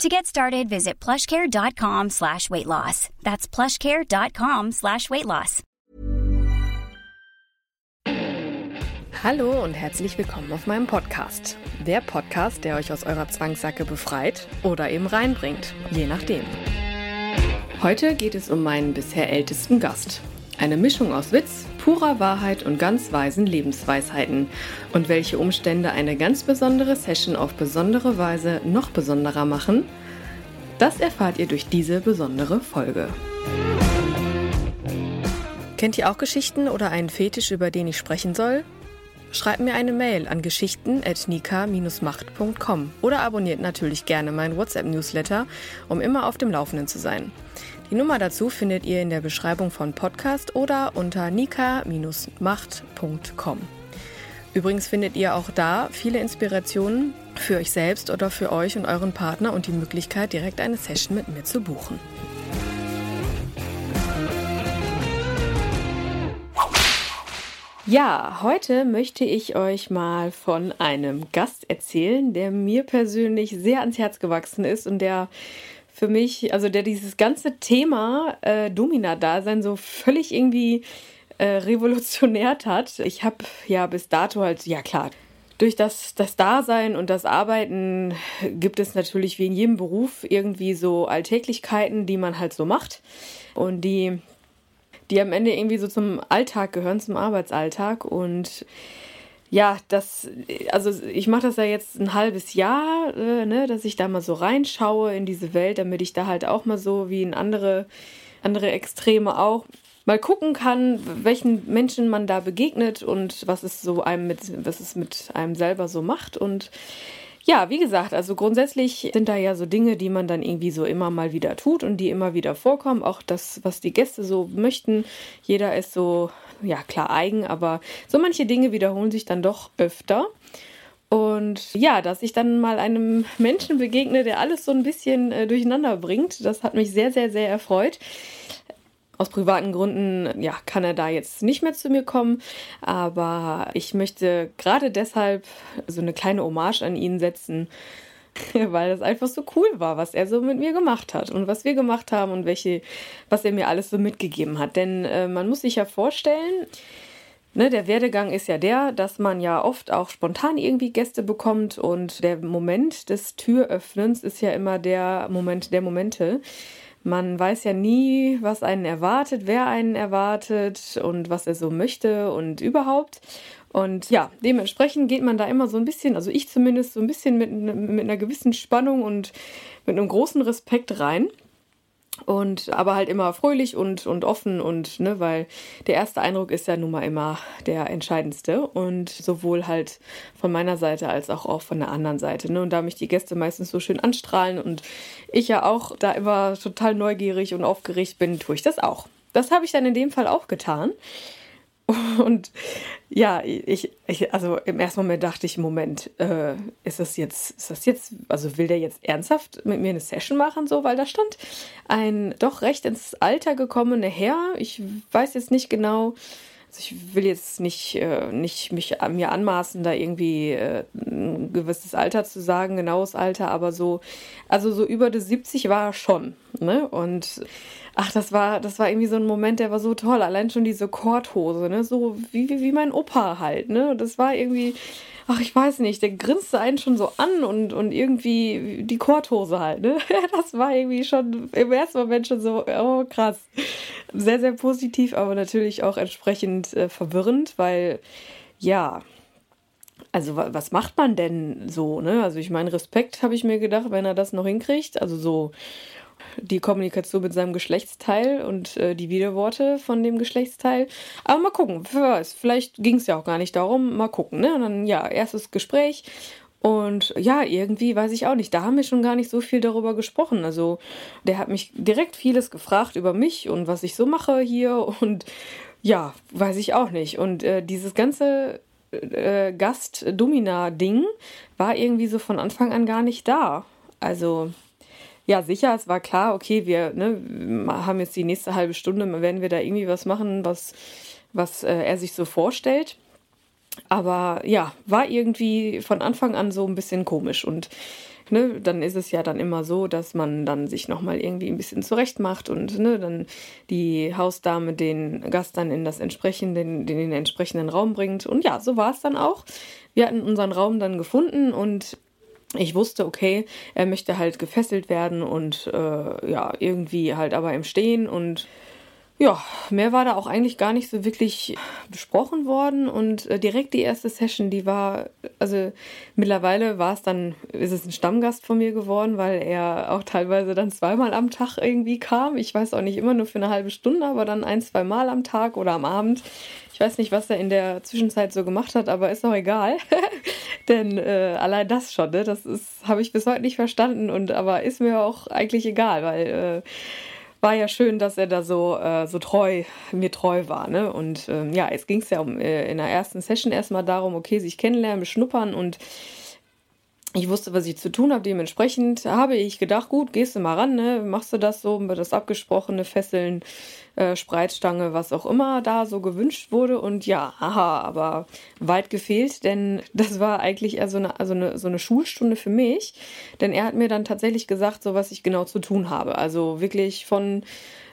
To get started, visit plushcare.com slash weight loss. That's plushcare.com slash weight loss. Hallo und herzlich willkommen auf meinem Podcast. Der Podcast, der euch aus eurer Zwangssacke befreit oder eben reinbringt, je nachdem. Heute geht es um meinen bisher ältesten Gast. Eine Mischung aus Witz, purer Wahrheit und ganz weisen Lebensweisheiten. Und welche Umstände eine ganz besondere Session auf besondere Weise noch besonderer machen, das erfahrt ihr durch diese besondere Folge. Kennt ihr auch Geschichten oder einen Fetisch, über den ich sprechen soll? Schreibt mir eine Mail an geschichten.nika-macht.com oder abonniert natürlich gerne meinen WhatsApp-Newsletter, um immer auf dem Laufenden zu sein. Die Nummer dazu findet ihr in der Beschreibung von Podcast oder unter nika-macht.com. Übrigens findet ihr auch da viele Inspirationen für euch selbst oder für euch und euren Partner und die Möglichkeit, direkt eine Session mit mir zu buchen. Ja, heute möchte ich euch mal von einem Gast erzählen, der mir persönlich sehr ans Herz gewachsen ist und der für mich, also der dieses ganze Thema äh, Domina-Dasein so völlig irgendwie äh, revolutioniert hat. Ich habe ja bis dato halt, ja klar, durch das, das Dasein und das Arbeiten gibt es natürlich wie in jedem Beruf irgendwie so Alltäglichkeiten, die man halt so macht und die, die am Ende irgendwie so zum Alltag gehören, zum Arbeitsalltag und ja, das, also ich mache das ja jetzt ein halbes Jahr, äh, ne, dass ich da mal so reinschaue in diese Welt, damit ich da halt auch mal so wie in andere, andere Extreme auch mal gucken kann, welchen Menschen man da begegnet und was es so einem mit, was es mit einem selber so macht. Und ja, wie gesagt, also grundsätzlich sind da ja so Dinge, die man dann irgendwie so immer mal wieder tut und die immer wieder vorkommen. Auch das, was die Gäste so möchten. Jeder ist so ja klar eigen, aber so manche Dinge wiederholen sich dann doch öfter. Und ja, dass ich dann mal einem Menschen begegne, der alles so ein bisschen äh, durcheinander bringt, das hat mich sehr, sehr, sehr erfreut. Aus privaten Gründen, ja, kann er da jetzt nicht mehr zu mir kommen, aber ich möchte gerade deshalb so eine kleine Hommage an ihn setzen, weil das einfach so cool war, was er so mit mir gemacht hat und was wir gemacht haben und welche, was er mir alles so mitgegeben hat. Denn äh, man muss sich ja vorstellen, Ne, der Werdegang ist ja der, dass man ja oft auch spontan irgendwie Gäste bekommt und der Moment des Türöffnens ist ja immer der Moment der Momente. Man weiß ja nie, was einen erwartet, wer einen erwartet und was er so möchte und überhaupt. Und ja, dementsprechend geht man da immer so ein bisschen, also ich zumindest so ein bisschen mit, mit einer gewissen Spannung und mit einem großen Respekt rein. Und aber halt immer fröhlich und, und offen und, ne, weil der erste Eindruck ist ja nun mal immer der entscheidendste. Und sowohl halt von meiner Seite als auch, auch von der anderen Seite. Ne? Und da mich die Gäste meistens so schön anstrahlen und ich ja auch da immer total neugierig und aufgeregt bin, tue ich das auch. Das habe ich dann in dem Fall auch getan. Und ja, ich, ich, also im ersten Moment dachte ich, Moment, äh, ist das jetzt, ist das jetzt, also will der jetzt ernsthaft mit mir eine Session machen, so, weil da stand ein doch recht ins Alter gekommener Herr. Ich weiß jetzt nicht genau, also ich will jetzt nicht, äh, nicht mich mir anmaßen, da irgendwie äh, ein gewisses Alter zu sagen, genaues Alter, aber so, also so über die 70 war er schon, ne? Und ach, das war, das war irgendwie so ein Moment, der war so toll. Allein schon diese Korthose, ne? So wie, wie, wie mein Opa halt, ne? Das war irgendwie, ach, ich weiß nicht, der grinste einen schon so an und, und irgendwie die Korthose halt, ne? Das war irgendwie schon im ersten Moment schon so, oh krass. Sehr, sehr positiv, aber natürlich auch entsprechend äh, verwirrend, weil ja, also was macht man denn so, ne? Also ich meine, Respekt habe ich mir gedacht, wenn er das noch hinkriegt. Also so die Kommunikation mit seinem Geschlechtsteil und äh, die Widerworte von dem Geschlechtsteil. Aber mal gucken, wer weiß, vielleicht ging es ja auch gar nicht darum, mal gucken. Ne? Und dann, ja, erstes Gespräch Und ja, irgendwie weiß ich auch nicht, da haben wir schon gar nicht so viel darüber gesprochen. Also der hat mich direkt vieles gefragt über mich und was ich so mache hier und ja, weiß ich auch nicht. Und äh, dieses ganze äh, Gast-Domina-Ding war irgendwie so von Anfang an gar nicht da. Also ja, sicher, es war klar, okay, wir ne, haben jetzt die nächste halbe Stunde, werden wir da irgendwie was machen, was, was äh, er sich so vorstellt. Aber ja, war irgendwie von Anfang an so ein bisschen komisch und ne, dann ist es ja dann immer so, dass man dann sich nochmal irgendwie ein bisschen zurecht macht und ne, dann die Hausdame den Gast dann in das entsprechende, in den entsprechenden Raum bringt. Und ja, so war es dann auch. Wir hatten unseren Raum dann gefunden und ich wusste, okay, er möchte halt gefesselt werden und äh, ja, irgendwie halt aber im Stehen und ja, mehr war da auch eigentlich gar nicht so wirklich besprochen worden und äh, direkt die erste Session, die war, also mittlerweile war es dann, ist es ein Stammgast von mir geworden, weil er auch teilweise dann zweimal am Tag irgendwie kam. Ich weiß auch nicht immer nur für eine halbe Stunde, aber dann ein, zwei Mal am Tag oder am Abend. Ich weiß nicht, was er in der Zwischenzeit so gemacht hat, aber ist auch egal. Denn äh, allein das schon, ne, das habe ich bis heute nicht verstanden und aber ist mir auch eigentlich egal, weil äh, war ja schön, dass er da so, äh, so treu, mir treu war. Ne? Und ähm, ja, jetzt ging es ja um, äh, in der ersten Session erstmal darum, okay, sich kennenlernen, beschnuppern und ich wusste, was ich zu tun habe. Dementsprechend habe ich gedacht, gut, gehst du mal ran, ne? machst du das so, das abgesprochene Fesseln, äh, Spreizstange, was auch immer da so gewünscht wurde. Und ja, aha, aber weit gefehlt, denn das war eigentlich eher so eine, also eine, so eine Schulstunde für mich. Denn er hat mir dann tatsächlich gesagt, so was ich genau zu tun habe. Also wirklich von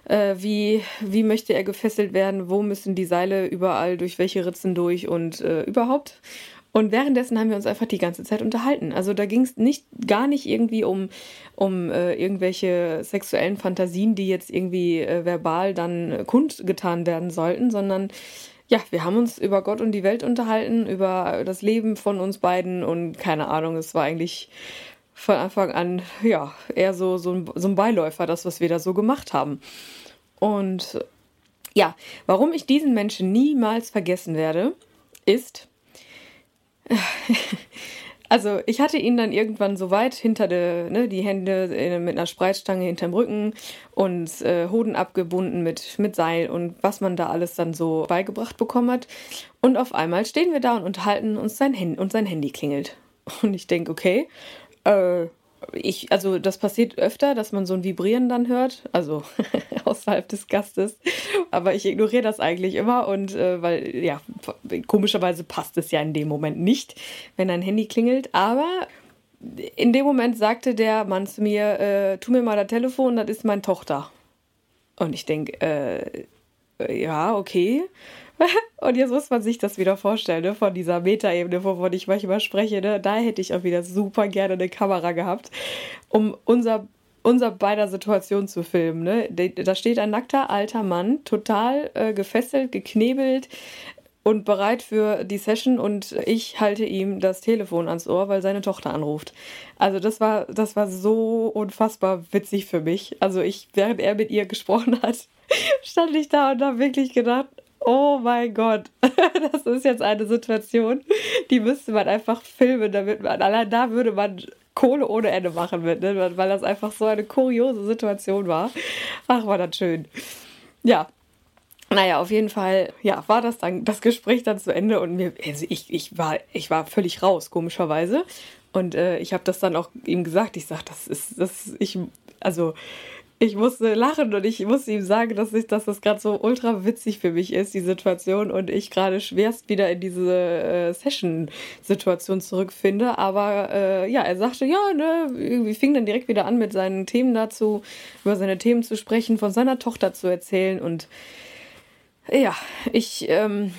äh, wie, wie möchte er gefesselt werden, wo müssen die Seile überall, durch welche Ritzen durch und äh, überhaupt. Und währenddessen haben wir uns einfach die ganze Zeit unterhalten. Also da ging es nicht gar nicht irgendwie um, um äh, irgendwelche sexuellen Fantasien, die jetzt irgendwie äh, verbal dann kundgetan werden sollten, sondern ja, wir haben uns über Gott und die Welt unterhalten, über das Leben von uns beiden und keine Ahnung, es war eigentlich von Anfang an ja eher so, so, ein, so ein Beiläufer, das, was wir da so gemacht haben. Und ja, warum ich diesen Menschen niemals vergessen werde, ist, Also ich hatte ihn dann irgendwann so weit hinter der, ne, die Hände mit einer Spreizstange hinterm Rücken und äh, Hoden abgebunden mit, mit Seil und was man da alles dann so beigebracht bekommen hat. Und auf einmal stehen wir da und unterhalten uns sein Handy und sein Handy klingelt. Und ich denke, okay, äh, ich, also das passiert öfter, dass man so ein Vibrieren dann hört, also außerhalb des Gastes. Aber ich ignoriere das eigentlich immer und äh, weil, ja, komischerweise passt es ja in dem Moment nicht, wenn ein Handy klingelt. Aber in dem Moment sagte der Mann zu mir, äh, tu mir mal das Telefon, das ist meine Tochter. Und ich denke, äh, ja, okay. Und jetzt muss man sich das wieder vorstellen, ne? von dieser Metaebene, wovon ich manchmal spreche. Ne? Da hätte ich auch wieder super gerne eine Kamera gehabt, um unser, unser beider Situation zu filmen. Ne? Da steht ein nackter alter Mann, total äh, gefesselt, geknebelt, und bereit für die Session und ich halte ihm das Telefon ans Ohr, weil seine Tochter anruft. Also das war, das war so unfassbar witzig für mich. Also ich, während er mit ihr gesprochen hat, stand ich da und habe wirklich gedacht, oh mein Gott, das ist jetzt eine Situation, die müsste man einfach filmen, damit man, allein da würde man Kohle ohne Ende machen mit, ne? weil das einfach so eine kuriose Situation war. Ach, war das schön. Ja, naja, auf jeden Fall, ja, war das dann das Gespräch dann zu Ende und mir, also ich, ich war, ich war völlig raus, komischerweise. Und äh, ich habe das dann auch ihm gesagt. Ich sage, das ist, das, ich, also ich musste lachen und ich musste ihm sagen, dass, ich, dass das gerade so ultra witzig für mich ist, die Situation, und ich gerade schwerst wieder in diese äh, Session-Situation zurückfinde. Aber äh, ja, er sagte, ja, ne, irgendwie fing dann direkt wieder an, mit seinen Themen dazu, über seine Themen zu sprechen, von seiner Tochter zu erzählen. Und ja, ich. Ähm,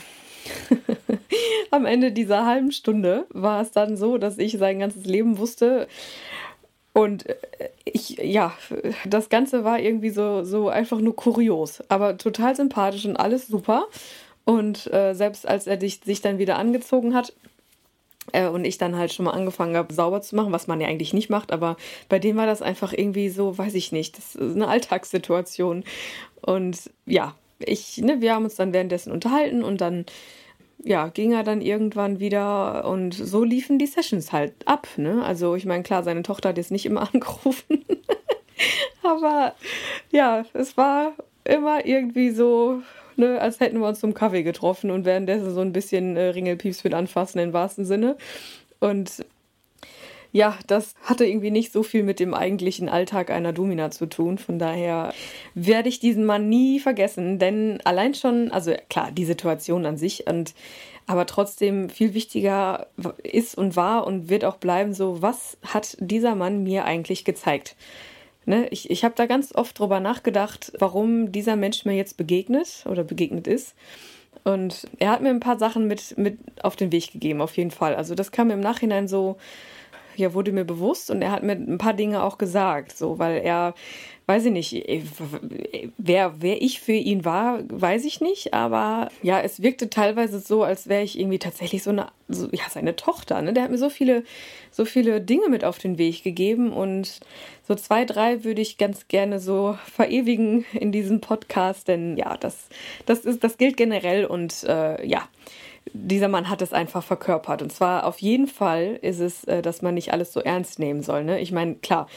am Ende dieser halben Stunde war es dann so, dass ich sein ganzes Leben wusste und äh, ich, ja, das Ganze war irgendwie so, so einfach nur kurios, aber total sympathisch und alles super. Und äh, selbst als er dich, sich dann wieder angezogen hat, äh, und ich dann halt schon mal angefangen habe, sauber zu machen, was man ja eigentlich nicht macht, aber bei dem war das einfach irgendwie so, weiß ich nicht, das ist eine Alltagssituation. Und ja, ich, ne, wir haben uns dann währenddessen unterhalten und dann ja, ging er dann irgendwann wieder und so liefen die Sessions halt ab. Ne? Also ich meine, klar, seine Tochter hat jetzt nicht immer angerufen, aber ja, es war immer irgendwie so, ne, als hätten wir uns zum Kaffee getroffen und währenddessen so ein bisschen äh, Ringelpieps mit anfassen im wahrsten Sinne. Und ja, das hatte irgendwie nicht so viel mit dem eigentlichen Alltag einer Domina zu tun. Von daher werde ich diesen Mann nie vergessen, denn allein schon, also klar, die Situation an sich und aber trotzdem viel wichtiger ist und war und wird auch bleiben so, was hat dieser Mann mir eigentlich gezeigt? Ne, ich ich habe da ganz oft drüber nachgedacht, warum dieser Mensch mir jetzt begegnet oder begegnet ist. Und er hat mir ein paar Sachen mit, mit auf den Weg gegeben, auf jeden Fall. Also das kam im Nachhinein so, ja, wurde mir bewusst und er hat mir ein paar Dinge auch gesagt, so, weil er, weiß ich nicht, äh, wer, wer ich für ihn war, weiß ich nicht, aber ja, es wirkte teilweise so, als wäre ich irgendwie tatsächlich so eine, so, ja, seine Tochter, ne? Der hat mir so viele, so viele Dinge mit auf den Weg gegeben und so zwei, drei würde ich ganz gerne so verewigen in diesem Podcast, denn ja, das, das ist, das gilt generell und äh, ja, dieser Mann hat es einfach verkörpert. Und zwar auf jeden Fall ist es, äh, dass man nicht alles so ernst nehmen soll. Ne? Ich meine, klar,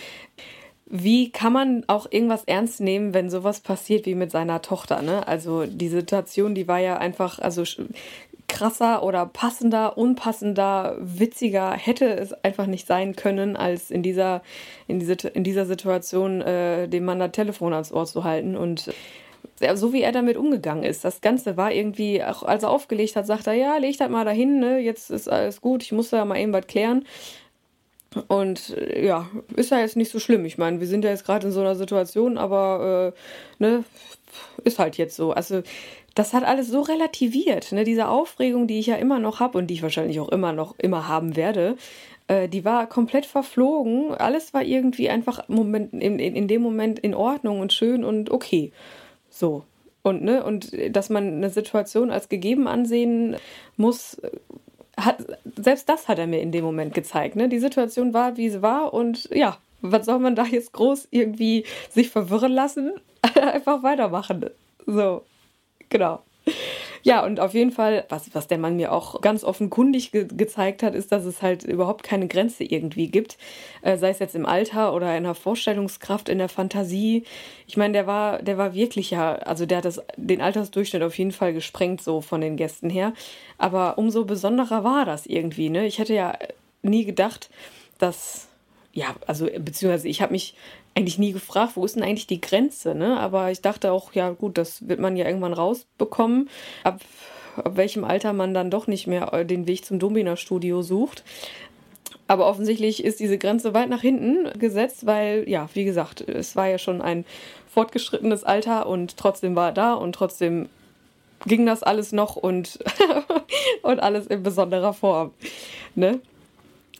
wie kann man auch irgendwas ernst nehmen, wenn sowas passiert wie mit seiner Tochter? Ne? Also die Situation, die war ja einfach, also krasser oder passender, unpassender, witziger hätte es einfach nicht sein können, als in dieser, in diese, in dieser Situation äh, dem Mann das Telefon ans Ohr zu halten. Und so wie er damit umgegangen ist. Das Ganze war irgendwie, auch als er aufgelegt hat, sagt er, ja, leg das mal dahin, ne? jetzt ist alles gut, ich muss da mal eben was klären. Und äh, ja, ist ja jetzt nicht so schlimm. Ich meine, wir sind ja jetzt gerade in so einer Situation, aber äh, ne, ist halt jetzt so. Also das hat alles so relativiert. Ne? Diese Aufregung, die ich ja immer noch habe und die ich wahrscheinlich auch immer noch immer haben werde, äh, die war komplett verflogen. Alles war irgendwie einfach Moment, in, in, in dem Moment in Ordnung und schön und okay. So. Und, ne, und dass man eine Situation als gegeben ansehen muss, hat, selbst das hat er mir in dem Moment gezeigt. Ne? Die Situation war, wie sie war und ja, was soll man da jetzt groß irgendwie sich verwirren lassen? Einfach weitermachen. So, genau. Ja, und auf jeden Fall, was, was der Mann mir auch ganz offenkundig ge gezeigt hat, ist, dass es halt überhaupt keine Grenze irgendwie gibt. Äh, sei es jetzt im Alter oder in der Vorstellungskraft, in der Fantasie. Ich meine, der war, der war wirklich ja, also der hat das, den Altersdurchschnitt auf jeden Fall gesprengt, so von den Gästen her. Aber umso besonderer war das irgendwie, ne? Ich hätte ja nie gedacht, dass ja, also beziehungsweise ich habe mich eigentlich nie gefragt, wo ist denn eigentlich die Grenze, ne? Aber ich dachte auch, ja gut, das wird man ja irgendwann rausbekommen, ab, ab welchem Alter man dann doch nicht mehr äh, den Weg zum Domina-Studio sucht. Aber offensichtlich ist diese Grenze weit nach hinten gesetzt, weil, ja, wie gesagt, es war ja schon ein fortgeschrittenes Alter und trotzdem war er da und trotzdem ging das alles noch und, und alles in besonderer Form. Ne?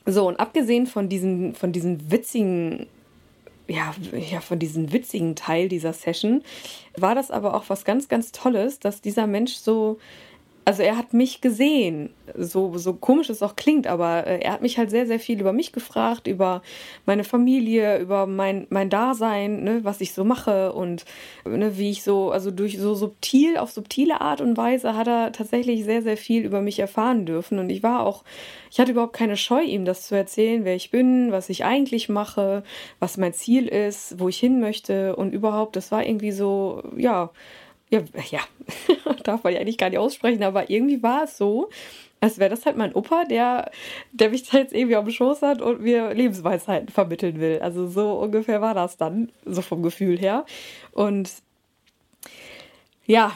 So, und abgesehen von diesen, von diesen witzigen ja, ja, von diesem witzigen Teil dieser Session. War das aber auch was ganz, ganz Tolles, dass dieser Mensch so also er hat mich gesehen, so, so komisch es auch klingt, aber äh, er hat mich halt sehr, sehr viel über mich gefragt, über meine Familie, über mein, mein Dasein, ne, was ich so mache und ne, wie ich so, also durch so subtil, auf subtile Art und Weise hat er tatsächlich sehr, sehr viel über mich erfahren dürfen. Und ich war auch, ich hatte überhaupt keine Scheu, ihm das zu erzählen, wer ich bin, was ich eigentlich mache, was mein Ziel ist, wo ich hin möchte. Und überhaupt, das war irgendwie so, ja, ja, ja, darf man ja eigentlich gar nicht aussprechen, aber irgendwie war es so, als wäre das halt mein Opa, der, der mich jetzt irgendwie auf dem Schoß hat und mir Lebensweisheiten vermitteln will. Also so ungefähr war das dann, so vom Gefühl her. Und ja,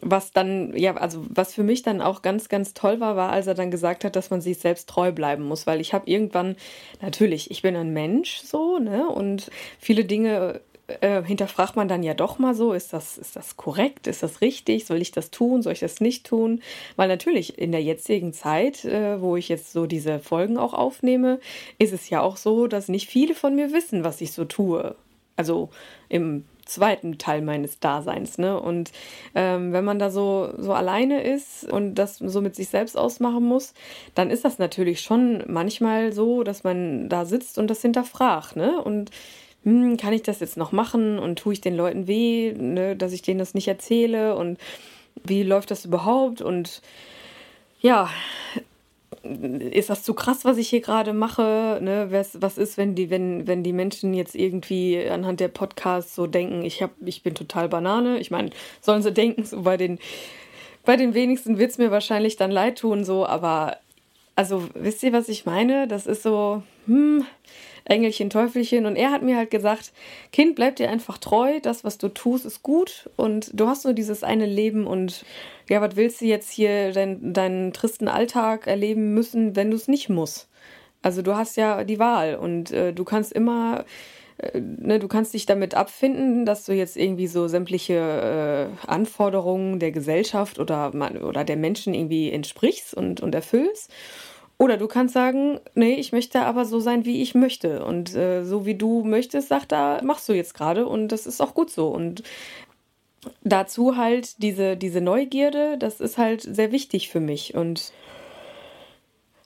was dann, ja, also was für mich dann auch ganz, ganz toll war, war, als er dann gesagt hat, dass man sich selbst treu bleiben muss, weil ich habe irgendwann, natürlich, ich bin ein Mensch so, ne, und viele Dinge äh, hinterfragt man dann ja doch mal so, ist das, ist das korrekt, ist das richtig, soll ich das tun, soll ich das nicht tun? Weil natürlich in der jetzigen Zeit, äh, wo ich jetzt so diese Folgen auch aufnehme, ist es ja auch so, dass nicht viele von mir wissen, was ich so tue. Also im zweiten Teil meines Daseins. Ne? Und ähm, wenn man da so, so alleine ist und das so mit sich selbst ausmachen muss, dann ist das natürlich schon manchmal so, dass man da sitzt und das hinterfragt. Ne? Und hm, kann ich das jetzt noch machen und tue ich den Leuten weh, ne, dass ich denen das nicht erzähle und wie läuft das überhaupt und ja, ist das zu krass, was ich hier gerade mache? Ne? Was, was ist, wenn die, wenn, wenn die Menschen jetzt irgendwie anhand der Podcasts so denken, ich, hab, ich bin total Banane? Ich meine, sollen sie denken, so bei den, bei den wenigsten wird es mir wahrscheinlich dann leid tun, so, aber also wisst ihr, was ich meine? Das ist so, hm, Engelchen, Teufelchen. Und er hat mir halt gesagt, Kind, bleib dir einfach treu, das, was du tust, ist gut und du hast nur dieses eine Leben und ja, was willst du jetzt hier dein, deinen tristen Alltag erleben müssen, wenn du es nicht musst? Also du hast ja die Wahl und äh, du kannst immer äh, Ne, du kannst dich damit abfinden, dass du jetzt irgendwie so sämtliche äh, Anforderungen der Gesellschaft oder, oder der Menschen irgendwie entsprichst und, und erfüllst. Oder du kannst sagen, nee, ich möchte aber so sein, wie ich möchte. Und äh, so wie du möchtest, sagt da, machst du jetzt gerade und das ist auch gut so. Und dazu halt diese, diese Neugierde, das ist halt sehr wichtig für mich. Und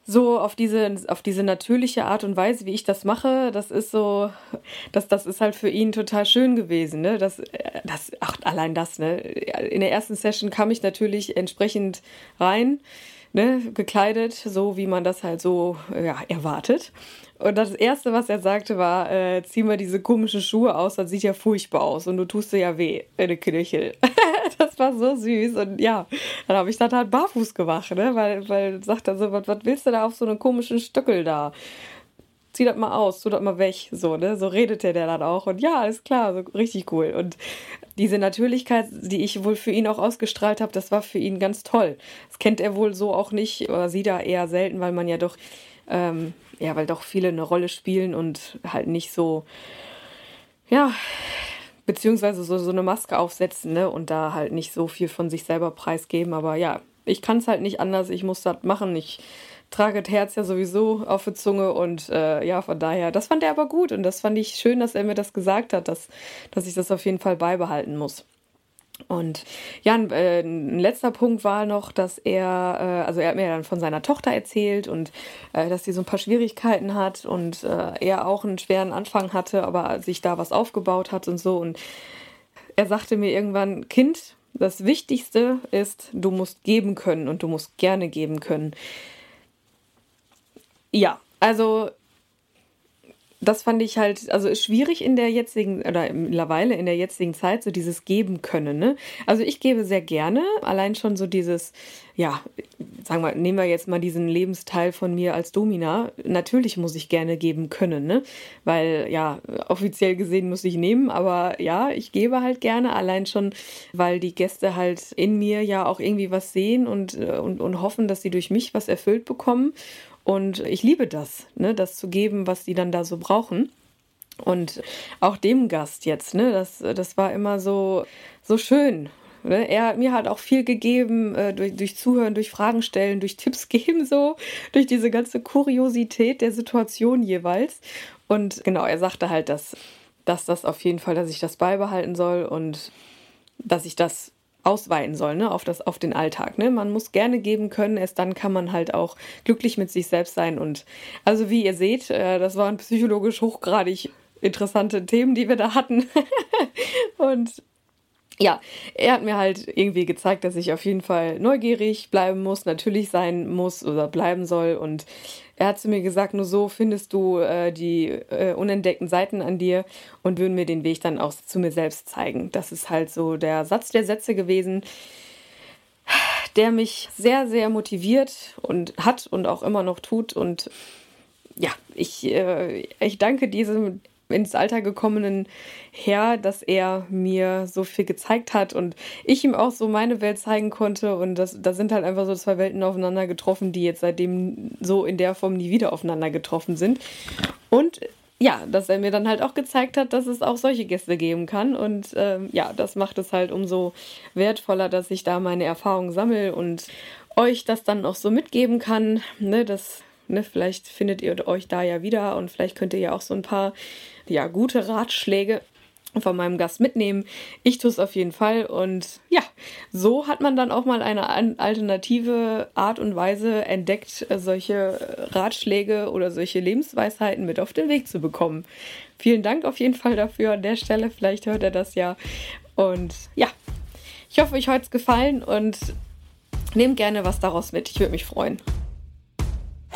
so auf diese, auf diese natürliche Art und Weise, wie ich das mache, das ist so, das, das ist halt für ihn total schön gewesen. Ne? Das, das, ach, allein das, ne? In der ersten Session kam ich natürlich entsprechend rein ne, gekleidet, so wie man das halt so ja, erwartet. Und das Erste, was er sagte, war, äh, zieh mal diese komischen Schuhe aus, das sieht ja furchtbar aus und du tust dir ja weh in der Knöchel. das war so süß und ja, dann habe ich das halt barfuß gemacht, ne? weil, weil sagt er so, was, was willst du da auf so einem komischen Stöckel da? zieh das mal aus, tu das mal weg, so, ne? So redete der dann auch. Und ja, ist klar, so richtig cool. Und diese Natürlichkeit, die ich wohl für ihn auch ausgestrahlt habe, das war für ihn ganz toll. Das kennt er wohl so auch nicht, oder sie da eher selten, weil man ja doch, ähm, ja, weil doch viele eine Rolle spielen und halt nicht so, ja, beziehungsweise so, so eine Maske aufsetzen, ne? Und da halt nicht so viel von sich selber preisgeben. Aber ja, ich kann es halt nicht anders, ich muss das machen. Ich trage das Herz ja sowieso auf der Zunge und äh, ja, von daher, das fand er aber gut und das fand ich schön, dass er mir das gesagt hat, dass, dass ich das auf jeden Fall beibehalten muss. Und ja, ein, äh, ein, letzter Punkt war noch, dass er, äh, also er hat mir dann von seiner Tochter erzählt und äh, dass sie so ein paar Schwierigkeiten hat und er auch einen schweren Anfang hatte, aber sich da was aufgebaut hat und so. Und er sagte mir irgendwann, Kind, das Wichtigste ist, du musst geben können und du musst gerne geben können. Ja, also das fand ich halt, also ist schwierig in der jetzigen, oder mittlerweile in der jetzigen Zeit, so dieses Geben können. Ne? Also ich gebe sehr gerne, allein schon so dieses, ja, sagen wir, nehmen wir jetzt mal diesen Lebensteil von mir als Domina. Natürlich muss ich gerne geben können, ne? Weil, ja, offiziell gesehen muss ich nehmen, aber ja, ich gebe halt gerne, allein schon, weil die Gäste halt in mir ja auch irgendwie was sehen und, und, und hoffen, dass sie durch mich was erfüllt bekommen. Und ich liebe das, ne, das zu geben, was die dann da so brauchen. Und auch dem Gast jetzt, ne, das, das war immer so, so schön. Ne? Er hat mir halt auch viel gegeben, äh, durch, durch Zuhören, durch Fragen stellen, durch Tipps geben, so, durch diese ganze Kuriosität der Situation jeweils. Und genau, er sagte halt, dass, dass das auf jeden Fall, dass ich das beibehalten soll und dass ich das ausweiten soll, ne, auf, das, auf den Alltag. Ne? Man muss gerne geben können, erst dann kann man halt auch glücklich mit sich selbst sein. Und also wie ihr seht, äh, das waren psychologisch hochgradig interessante Themen, die wir da hatten. und ja, er hat mir halt irgendwie gezeigt, dass ich auf jeden Fall neugierig bleiben muss, natürlich sein muss oder bleiben soll. Und er hat zu mir gesagt, nur so findest du äh, die äh, unentdeckten Seiten an dir und würden mir den Weg dann auch zu mir selbst zeigen. Das ist halt so der Satz der Sätze gewesen, der mich sehr, sehr motiviert und hat und auch immer noch tut. Und ja, ich, äh, ich danke diesem ins Alter gekommenen Herr, dass er mir so viel gezeigt hat und ich ihm auch so meine Welt zeigen konnte. Und das, da sind halt einfach so zwei Welten aufeinander getroffen, die jetzt seitdem so in der Form nie wieder aufeinander getroffen sind. Und ja, dass er mir dann halt auch gezeigt hat, dass es auch solche Gäste geben kann. Und ähm, ja, das macht es halt umso wertvoller, dass ich da meine Erfahrungen sammle und euch das dann auch so mitgeben kann. Ne, das Ne, vielleicht findet ihr euch da ja wieder und vielleicht könnt ihr ja auch so ein paar ja, gute Ratschläge von meinem Gast mitnehmen. Ich tue es auf jeden Fall und ja, so hat man dann auch mal eine alternative Art und Weise entdeckt, solche Ratschläge oder solche Lebensweisheiten mit auf den Weg zu bekommen. Vielen Dank auf jeden Fall dafür an der Stelle. Vielleicht hört er das ja. Und ja, ich hoffe, euch hat es gefallen und Nehmt gerne was daraus mit, ich würde mich freuen.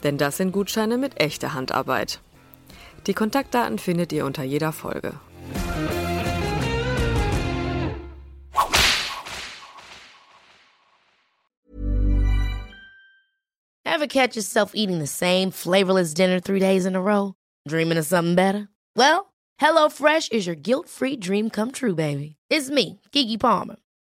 denn das sind Gutscheine mit echter Handarbeit. Die Kontaktdaten findet ihr unter jeder Folge. Ever catch yourself eating the same flavorless dinner three days in a row? Dreaming of something better? Well, HelloFresh is your guilt-free dream come true, baby. It's me, Kiki Palmer.